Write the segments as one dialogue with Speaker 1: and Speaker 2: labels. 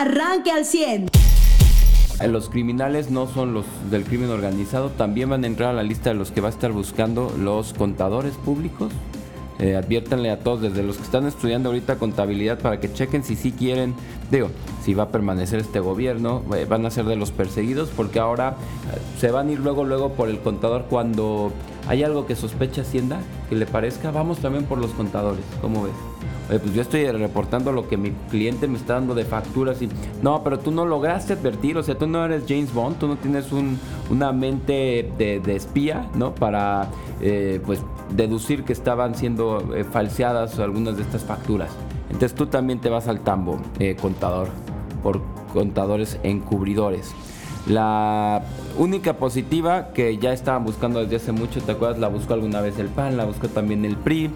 Speaker 1: arranque al 100.
Speaker 2: Los criminales no son los del crimen organizado, también van a entrar a la lista de los que va a estar buscando los contadores públicos. Eh, adviértanle a todos, desde los que están estudiando ahorita contabilidad, para que chequen si sí quieren, digo, si va a permanecer este gobierno, eh, van a ser de los perseguidos, porque ahora eh, se van a ir luego, luego por el contador cuando hay algo que sospecha Hacienda, que le parezca, vamos también por los contadores, ¿cómo ves? pues yo estoy reportando lo que mi cliente me está dando de facturas y no, pero tú no lograste advertir, o sea, tú no eres James Bond, tú no tienes un, una mente de, espía, ¿no? Para, pues, deducir que estaban siendo eh, falseadas algunas de estas facturas. Entonces tú también te vas al tambo, eh, contador, por contadores encubridores. La única positiva que ya estaban buscando desde hace mucho, ¿te acuerdas? La buscó alguna vez el PAN, la buscó también el PRI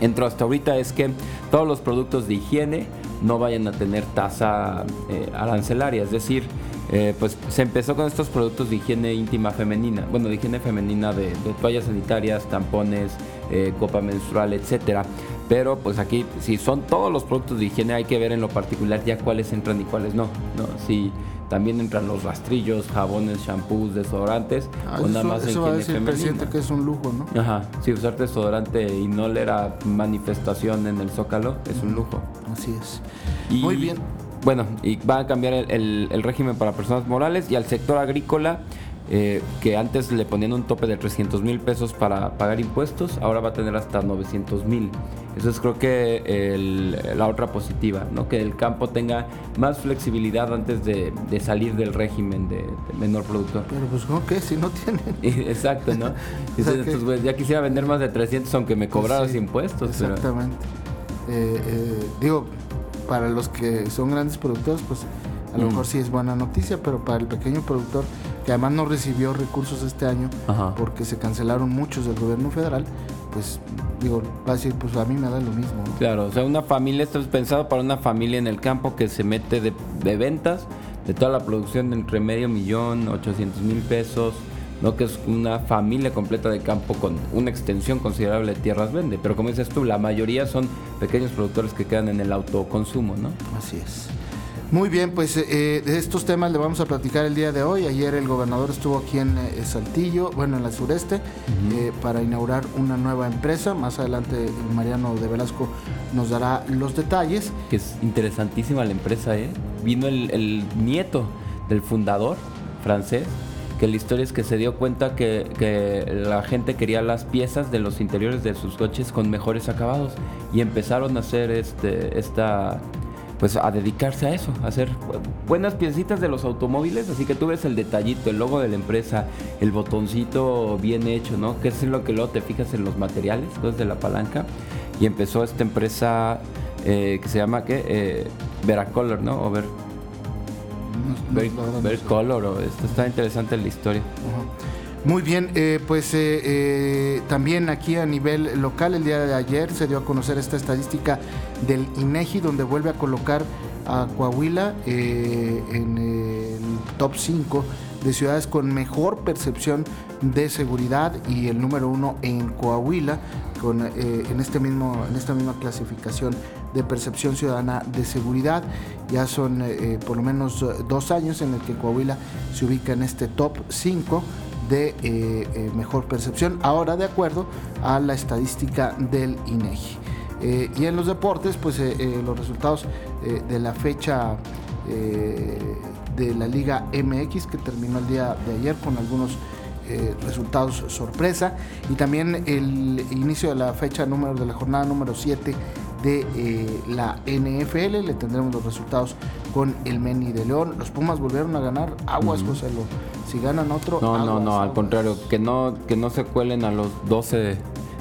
Speaker 2: entró hasta ahorita es que todos los productos de higiene no vayan a tener tasa eh, arancelaria, es decir, eh, pues se empezó con estos productos de higiene íntima femenina, bueno, de higiene femenina de, toallas sanitarias, tampones, eh, copa menstrual, etcétera. Pero pues aquí, si son todos los productos de higiene, hay que ver en lo particular ya cuáles entran y cuáles no. ¿no? Si también entran los rastrillos, jabones, shampoos, desodorantes.
Speaker 3: Ah, o nada más eso va a decir el presidente que es un lujo, ¿no?
Speaker 2: Ajá, sí, usar desodorante y no leer a manifestación en el Zócalo es un lujo.
Speaker 3: Así es.
Speaker 2: Muy bien. Bueno, y va a cambiar el, el régimen para personas morales y al sector agrícola eh, que antes le ponían un tope de 300 mil pesos para pagar impuestos, ahora va a tener hasta 900 mil. Eso es creo que la otra positiva, ¿no? que el campo tenga más flexibilidad antes de, salir del régimen de, menor productor.
Speaker 3: Pero pues ¿cómo que si no tienen?
Speaker 2: Exacto, ¿no? pues, ya quisiera vender más de 300 aunque me cobraras impuestos.
Speaker 3: Exactamente. Eh, eh, digo, para los que son grandes productores, pues a lo mm. mejor sí es buena noticia, pero para el pequeño productor que además no recibió recursos este año porque se cancelaron muchos del gobierno federal, pues digo, va a decir, pues a mí me da lo mismo.
Speaker 2: Claro, o sea, una familia, esto es pensado para una familia en el campo que se mete de, ventas, de toda la producción de entre medio millón, 800 mil pesos, ¿no? que es una familia completa de campo con una extensión considerable de tierras vende. Pero como dices tú, la mayoría son pequeños productores que quedan en el autoconsumo, ¿no?
Speaker 3: Así es. Muy bien, pues eh, de estos temas le vamos a platicar el día de hoy. Ayer el gobernador estuvo aquí en eh, Saltillo, bueno, en la sureste, eh, para inaugurar una nueva empresa. Más adelante Mariano de Velasco nos dará los detalles.
Speaker 2: Que es interesantísima la empresa, ¿eh? Vino el, nieto del fundador francés, que la historia es que se dio cuenta que, que, la gente quería las piezas de los interiores de sus coches con mejores acabados y empezaron a hacer este, esta pues a dedicarse a eso, a hacer buenas piecitas de los automóviles, así que tú ves el detallito, el logo de la empresa, el botoncito bien hecho, ¿no? Que es lo que luego te fijas en los materiales, cosas de la palanca, y empezó esta empresa eh, que se llama, ¿qué? Eh, Veracolor, ¿no? O Ver... Color, o esto está interesante la historia.
Speaker 3: Muy bien, eh, pues eh, eh, también aquí a nivel local el día de ayer se dio a conocer esta estadística del INEGI donde vuelve a colocar a Coahuila en el top 5 de ciudades con mejor percepción de seguridad y el número uno en Coahuila con, en, este mismo, en esta misma clasificación de percepción ciudadana de seguridad. Ya son por lo menos dos años en el que Coahuila se ubica en este top 5 de eh, eh, mejor percepción, ahora de acuerdo a la estadística del INEGI. Eh, y en los deportes, pues los resultados de la fecha de la Liga MX que terminó el día de ayer con algunos resultados sorpresa y también el inicio de la fecha número de la jornada número 7 de la NFL. Le tendremos los resultados con el Meni de León. Los Pumas volvieron a ganar aguas, José si ganan otro.
Speaker 2: No, no, no, al contrario, que no, que no se cuelen a los 12,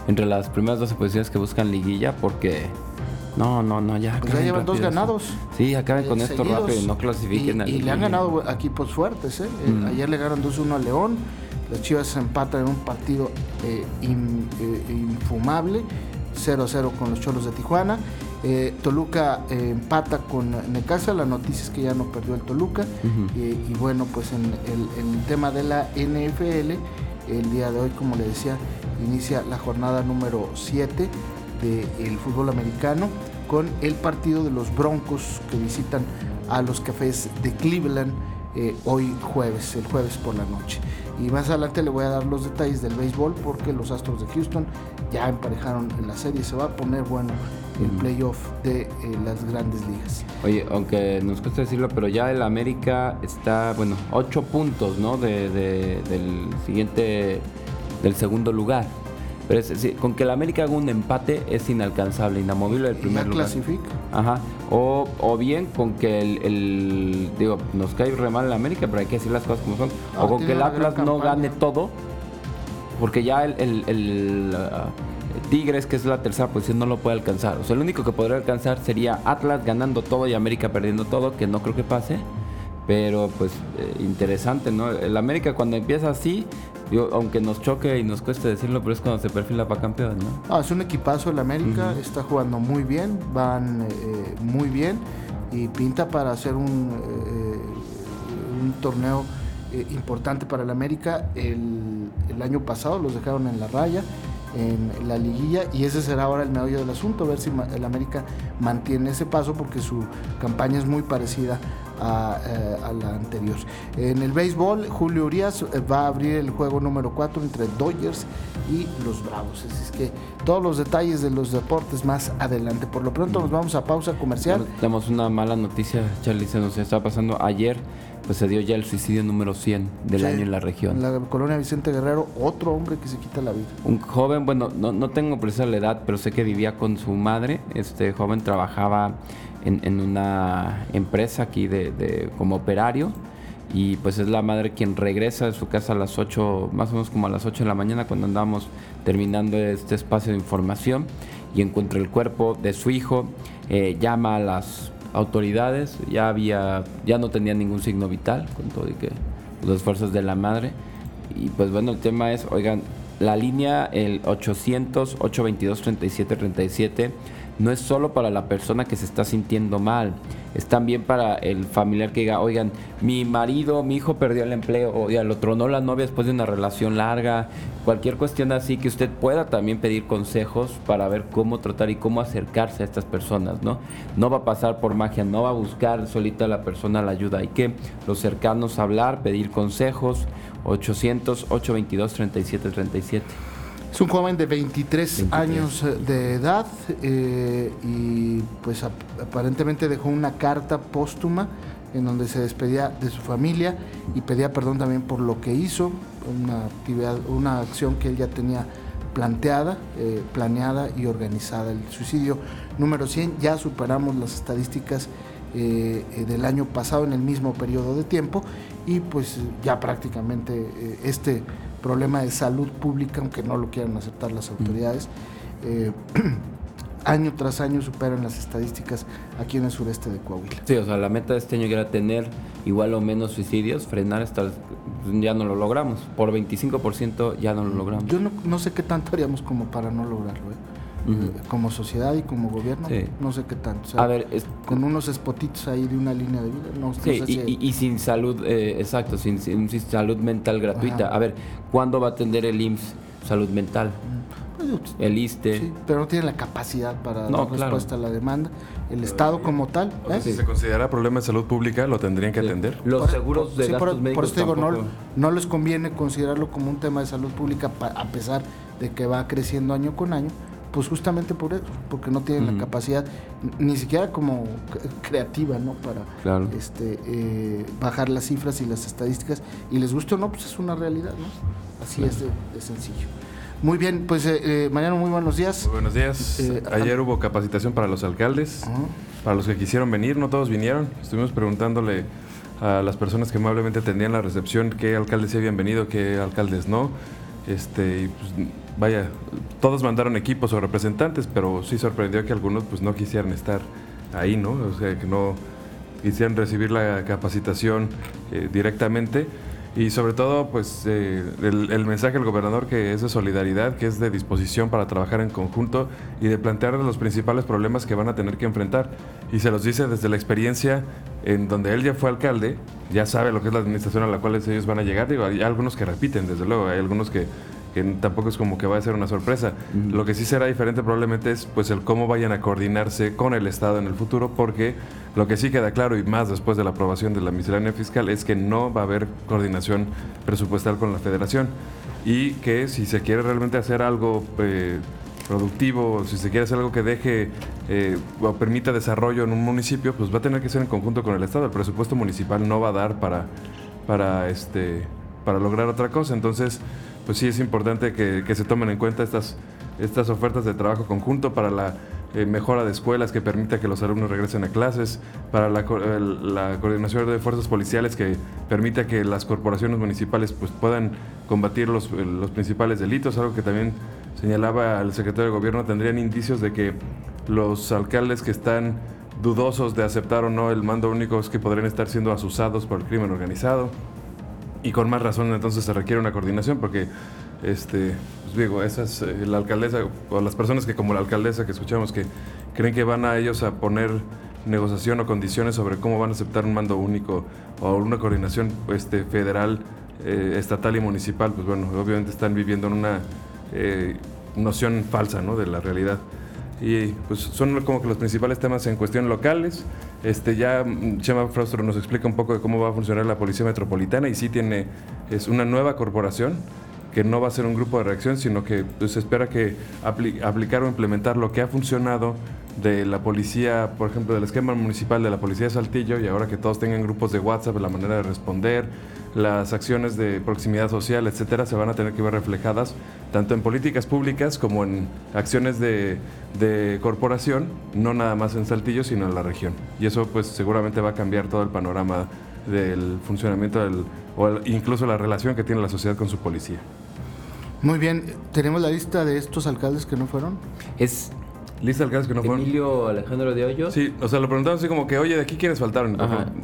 Speaker 2: entre las primeras 12 posiciones que buscan liguilla, porque. No, no, no, ya.
Speaker 3: Pues ya llevan dos ganados.
Speaker 2: Sí, acaben con esto rápido y no clasifiquen
Speaker 3: y, Y le han ganado equipos fuertes, ¿eh? Mm. Ayer le ganaron 2-1 a León. Las Chivas se empatan en un partido eh, eh, infumable. 0-0 con los Cholos de Tijuana. Eh, Toluca eh, empata con Necaxa, la noticia es que ya no perdió el Toluca. Eh, y bueno, pues en el, tema de la NFL, el día de hoy, como le decía, inicia la jornada número 7 del fútbol americano con el partido de los Broncos que visitan a los cafés de Cleveland hoy jueves, el jueves por la noche. Y más adelante le voy a dar los detalles del béisbol porque los Astros de Houston ya emparejaron en la serie. Se va a poner bueno el playoff de eh, las grandes ligas.
Speaker 2: Oye, aunque nos cuesta decirlo, pero ya el América está, bueno, ocho puntos, ¿no? De, del siguiente, del segundo lugar. Pero con que el América haga un empate es inalcanzable, inamovible el primer lugar.
Speaker 3: clasifica?
Speaker 2: Ajá. O, o, bien con que el, digo, nos cae re mal el América, pero hay que decir las cosas como son. o con que el Atlas no gane todo, porque ya el, el uh, Tigres, que es la tercera posición, no lo puede alcanzar. O sea, el único que podría alcanzar sería Atlas ganando todo y América perdiendo todo, que no creo que pase. Pero pues eh, interesante, ¿no? El América cuando empieza así, aunque nos choque y nos cueste decirlo, pero es cuando se perfila para campeón, ¿no?
Speaker 3: Ah, es un equipazo el América, está jugando muy bien, van eh, muy bien y pinta para hacer un, eh, un torneo importante para el América. El, el, año pasado los dejaron en la raya en la liguilla y ese será ahora el meollo del asunto, ver si el América mantiene ese paso porque su campaña es muy parecida eh, a, la anterior. En el béisbol, Julio Urias eh, va a abrir el juego número 4 entre Dodgers y los Bravos. Así es que todos los detalles de los deportes más adelante. Por lo pronto nos vamos a pausa comercial.
Speaker 2: Tenemos una mala noticia, Charlie, se nos está pasando ayer pues se dio ya el suicidio número 100 del año en la región.
Speaker 3: En la colonia Vicente Guerrero, otro hombre que se quita la vida.
Speaker 2: Un joven, bueno, no, no tengo precisa la edad, pero sé que vivía con su madre. Este joven trabajaba en, una empresa aquí de, como operario y pues es la madre quien regresa de su casa a las 8, más o menos como a las 8 de la mañana cuando andamos terminando este espacio de información y encuentra el cuerpo de su hijo, eh, llama a las autoridades, ya había, ya no tenía ningún signo vital con todo y que los esfuerzos de la madre. Y pues bueno el tema es, oigan, la línea el 800 822 3737 37 no es solo para la persona que se está sintiendo mal, es también para el familiar que diga, oigan, mi marido, mi hijo perdió el empleo, o ya lo tronó la novia después de una relación larga, cualquier cuestión así, que usted pueda también pedir consejos para ver cómo tratar y cómo acercarse a estas personas, ¿no? No va a pasar por magia, no va a buscar solita la persona la ayuda, hay que los cercanos hablar, pedir consejos, 800 822 3737.
Speaker 3: Es un joven de 23, años eh, de edad eh, y pues aparentemente dejó una carta póstuma en donde se despedía de su familia y pedía perdón también por lo que hizo, una actividad, una acción que él ya tenía planteada, eh, planeada y organizada. El suicidio número 100 ya superamos las estadísticas del año pasado en el mismo periodo de tiempo y pues ya prácticamente este problema de salud pública, aunque no lo quieran aceptar las autoridades. Eh, año tras año superan las estadísticas aquí en el sureste de Coahuila.
Speaker 2: Sí, o sea, la meta de este año era tener igual o menos suicidios, frenar hasta ya no lo logramos. Por 25% ya no lo logramos.
Speaker 3: Yo no, sé qué tanto haríamos como para no lograrlo. ¿eh? Como sociedad y como gobierno, no sé qué tanto. a ver, con unos spotitos ahí de una línea de vida, no,
Speaker 2: sí, y, sin salud, eh, exacto, sin, salud mental gratuita. A ver, ¿cuándo va a atender el IMSS salud mental? Pues, el ISTE. Sí,
Speaker 3: pero no tiene la capacidad para dar respuesta a la demanda. El Estado como tal.
Speaker 1: ¿eh? Si se considera problema de salud pública, lo tendrían que atender.
Speaker 2: Los seguros de gastos médicos
Speaker 3: por eso digo, no, no les conviene considerarlo como un tema de salud pública a pesar de que va creciendo año con año pues justamente por eso, porque no tienen la capacidad, ni siquiera como creativa, ¿no? Para este, eh, bajar las cifras y las estadísticas. Y les guste o no, pues es una realidad, ¿no? Así es de, sencillo. Muy bien, pues eh, eh, Mariano, muy buenos días.
Speaker 1: Muy buenos días. Ayer hubo capacitación para los alcaldes, para los que quisieron venir, no todos vinieron. Estuvimos preguntándole a las personas que amablemente atendían la recepción qué alcaldes se habían venido, qué alcaldes no. Este, y pues, vaya, todos mandaron equipos o representantes, pero sí sorprendió que algunos pues no quisieran estar ahí, ¿no? O sea, que no quisieran recibir la capacitación eh, directamente. Y sobre todo, pues eh, el, mensaje del gobernador que es de solidaridad, que es de disposición para trabajar en conjunto y de plantear los principales problemas que van a tener que enfrentar. Y se los dice desde la experiencia en donde él ya fue alcalde, ya sabe lo que es la administración a la cual ellos van a llegar. Digo, hay algunos que repiten, desde luego, hay algunos que que tampoco es como que va a ser una sorpresa. Lo que sí será diferente probablemente es pues el cómo vayan a coordinarse con el Estado en el futuro, porque lo que sí queda claro y más después de la aprobación de la miscelánea fiscal es que no va a haber coordinación presupuestal con la Federación y que si se quiere realmente hacer algo eh, productivo, si se quiere hacer algo que deje eh, o permita desarrollo en un municipio, pues va a tener que ser en conjunto con el Estado. El presupuesto municipal no va a dar para, para, este, para lograr otra cosa. Entonces, pues sí es importante que, se tomen en cuenta estas, estas ofertas de trabajo conjunto para la eh, mejora de escuelas que permita que los alumnos regresen a clases, para la, la, coordinación de fuerzas policiales que permita que las corporaciones municipales pues, puedan combatir los, los principales delitos, algo que también señalaba el secretario de gobierno, tendrían indicios de que los alcaldes que están dudosos de aceptar o no el mando único es que podrían estar siendo asusados por el crimen organizado y con más razón entonces se requiere una coordinación porque este pues digo esas eh, la alcaldesa o las personas que como la alcaldesa que escuchamos que creen que van a ellos a poner negociación o condiciones sobre cómo van a aceptar un mando único o una coordinación este federal eh, estatal y municipal pues bueno obviamente están viviendo en una eh, noción falsa ¿no? de la realidad y pues son como que los principales temas en cuestión locales. Este, ya mm, Chema Frostro nos explica un poco de cómo va a funcionar la Policía Metropolitana y sí tiene, es una nueva corporación que no va a ser un grupo de reacción, sino que pues, se espera que aplicar o implementar lo que ha funcionado de la policía, por ejemplo, del esquema municipal de la policía de Saltillo y ahora que todos tengan grupos de WhatsApp, la manera de responder, las acciones de proximidad social, etcétera, se van a tener que ver reflejadas tanto en políticas públicas como en acciones de, corporación, no nada más en Saltillo, sino en la región. Y eso pues seguramente va a cambiar todo el panorama del funcionamiento del, o incluso la relación que tiene la sociedad con su policía.
Speaker 3: Muy bien, ¿tenemos la lista de estos alcaldes que no fueron?
Speaker 2: Es
Speaker 1: Lista alcaldes que no fueron.
Speaker 2: Emilio Alejandro de Hoyos.
Speaker 1: Sí, o sea, lo preguntamos así como que, oye, ¿de aquí quiénes faltaron?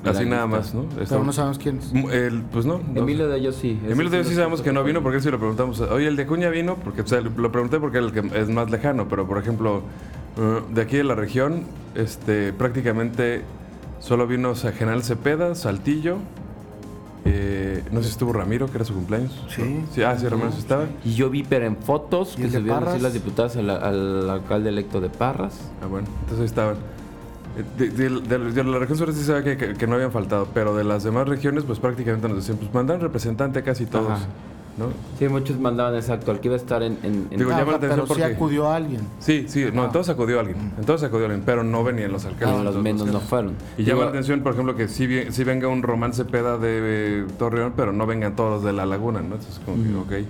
Speaker 1: así nada más, ¿no?
Speaker 3: Pero no sabemos quiénes.
Speaker 1: El, pues no.
Speaker 2: Emilio de Hoyos sí.
Speaker 1: Emilio de Hoyos sí sabemos que no vino porque si lo preguntamos. Oye, el de Cuña vino porque, o sea, lo pregunté porque es el que es más lejano, pero por ejemplo, uh, de aquí de la región, este, prácticamente solo vino o sea, General Cepeda, Saltillo, eh, no sé si estuvo Ramiro, que era su cumpleaños.
Speaker 3: Sí.
Speaker 1: sí ah, sí, Ramiro estaba.
Speaker 2: Y yo vi, pero en fotos, que se vieron así las diputadas al, alcalde electo de Parras.
Speaker 1: Ah, bueno, entonces ahí estaban. Eh, de, la región sur sí se ve que, que, no habían faltado, pero de las demás regiones, pues prácticamente nos decían, pues mandan representante casi todos.
Speaker 2: Sí, muchos mandaban exacto, al que iba a estar en... en,
Speaker 3: Digo, llama la atención pero sí acudió a alguien.
Speaker 1: Sí, sí, no, entonces acudió a alguien, entonces acudió a alguien, pero no venían los alcaldes.
Speaker 2: No, los menos no fueron.
Speaker 1: Y llama la atención, por ejemplo, que sí, sí venga un romance peda de Torreón, pero no vengan todos los de la laguna, ¿no? Entonces, como que, ok.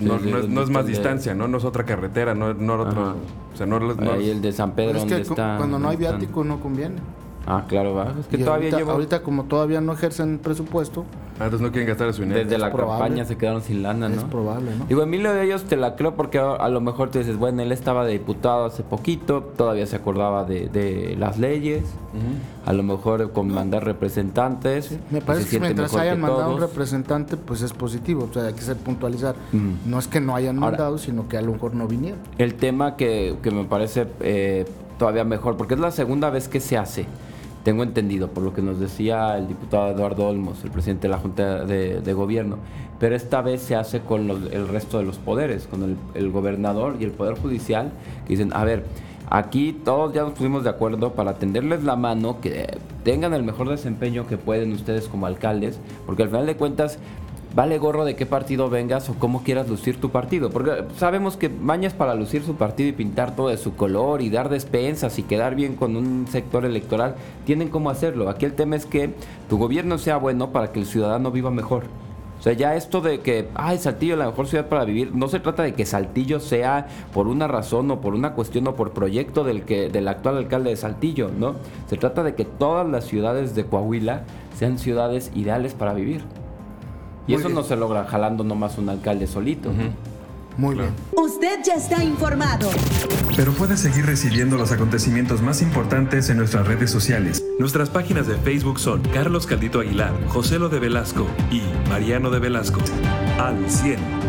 Speaker 1: no, es, más distancia, ¿no? No es otra carretera, no, no otro... O sea, no,
Speaker 2: Ahí el de San Pedro,
Speaker 3: es que Cuando no hay viático no conviene.
Speaker 2: Ah, claro, va. Es que todavía
Speaker 3: ahorita, ahorita como todavía no ejercen presupuesto,
Speaker 1: Ah, entonces no quieren gastar su dinero.
Speaker 2: Desde la campaña se quedaron sin lana, ¿no?
Speaker 3: Es probable, ¿no?
Speaker 2: Digo, Emilio de ellos te la creo porque a, lo mejor te dices, bueno, él estaba de diputado hace poquito, todavía se acordaba de, las leyes, a lo mejor con mandar representantes.
Speaker 3: Me parece que mientras hayan mandado un representante, pues es positivo, o sea, hay que ser puntualizar. No es que no hayan mandado, sino que a lo mejor no vinieron.
Speaker 2: El tema que, me parece eh, todavía mejor, porque es la segunda vez que se hace tengo entendido, por lo que nos decía el diputado Eduardo Olmos, el presidente de la Junta de, Gobierno, pero esta vez se hace con el resto de los poderes, con el, gobernador y el Poder Judicial, que dicen, a ver, aquí todos ya nos pusimos de acuerdo para tenderles la mano, que tengan el mejor desempeño que pueden ustedes como alcaldes, porque al final de cuentas vale gorro de qué partido vengas o cómo quieras lucir tu partido. Porque sabemos que mañas para lucir su partido y pintar todo de su color y dar despensas y quedar bien con un sector electoral, tienen cómo hacerlo. Aquí el tema es que tu gobierno sea bueno para que el ciudadano viva mejor. O sea, ya esto de que, ay, Saltillo es la mejor ciudad para vivir, no se trata de que Saltillo sea por una razón o por una cuestión o por proyecto del, que, del actual alcalde de Saltillo, ¿no? Se trata de que todas las ciudades de Coahuila sean ciudades ideales para vivir. Y eso no se logra jalando nomás un alcalde solito.
Speaker 3: Muy bien.
Speaker 4: Usted ya está informado.
Speaker 5: Pero puede seguir recibiendo los acontecimientos más importantes en nuestras redes sociales. Nuestras páginas de Facebook son Carlos Caldito Aguilar, José Lo de Velasco y Mariano de Velasco. Al 100.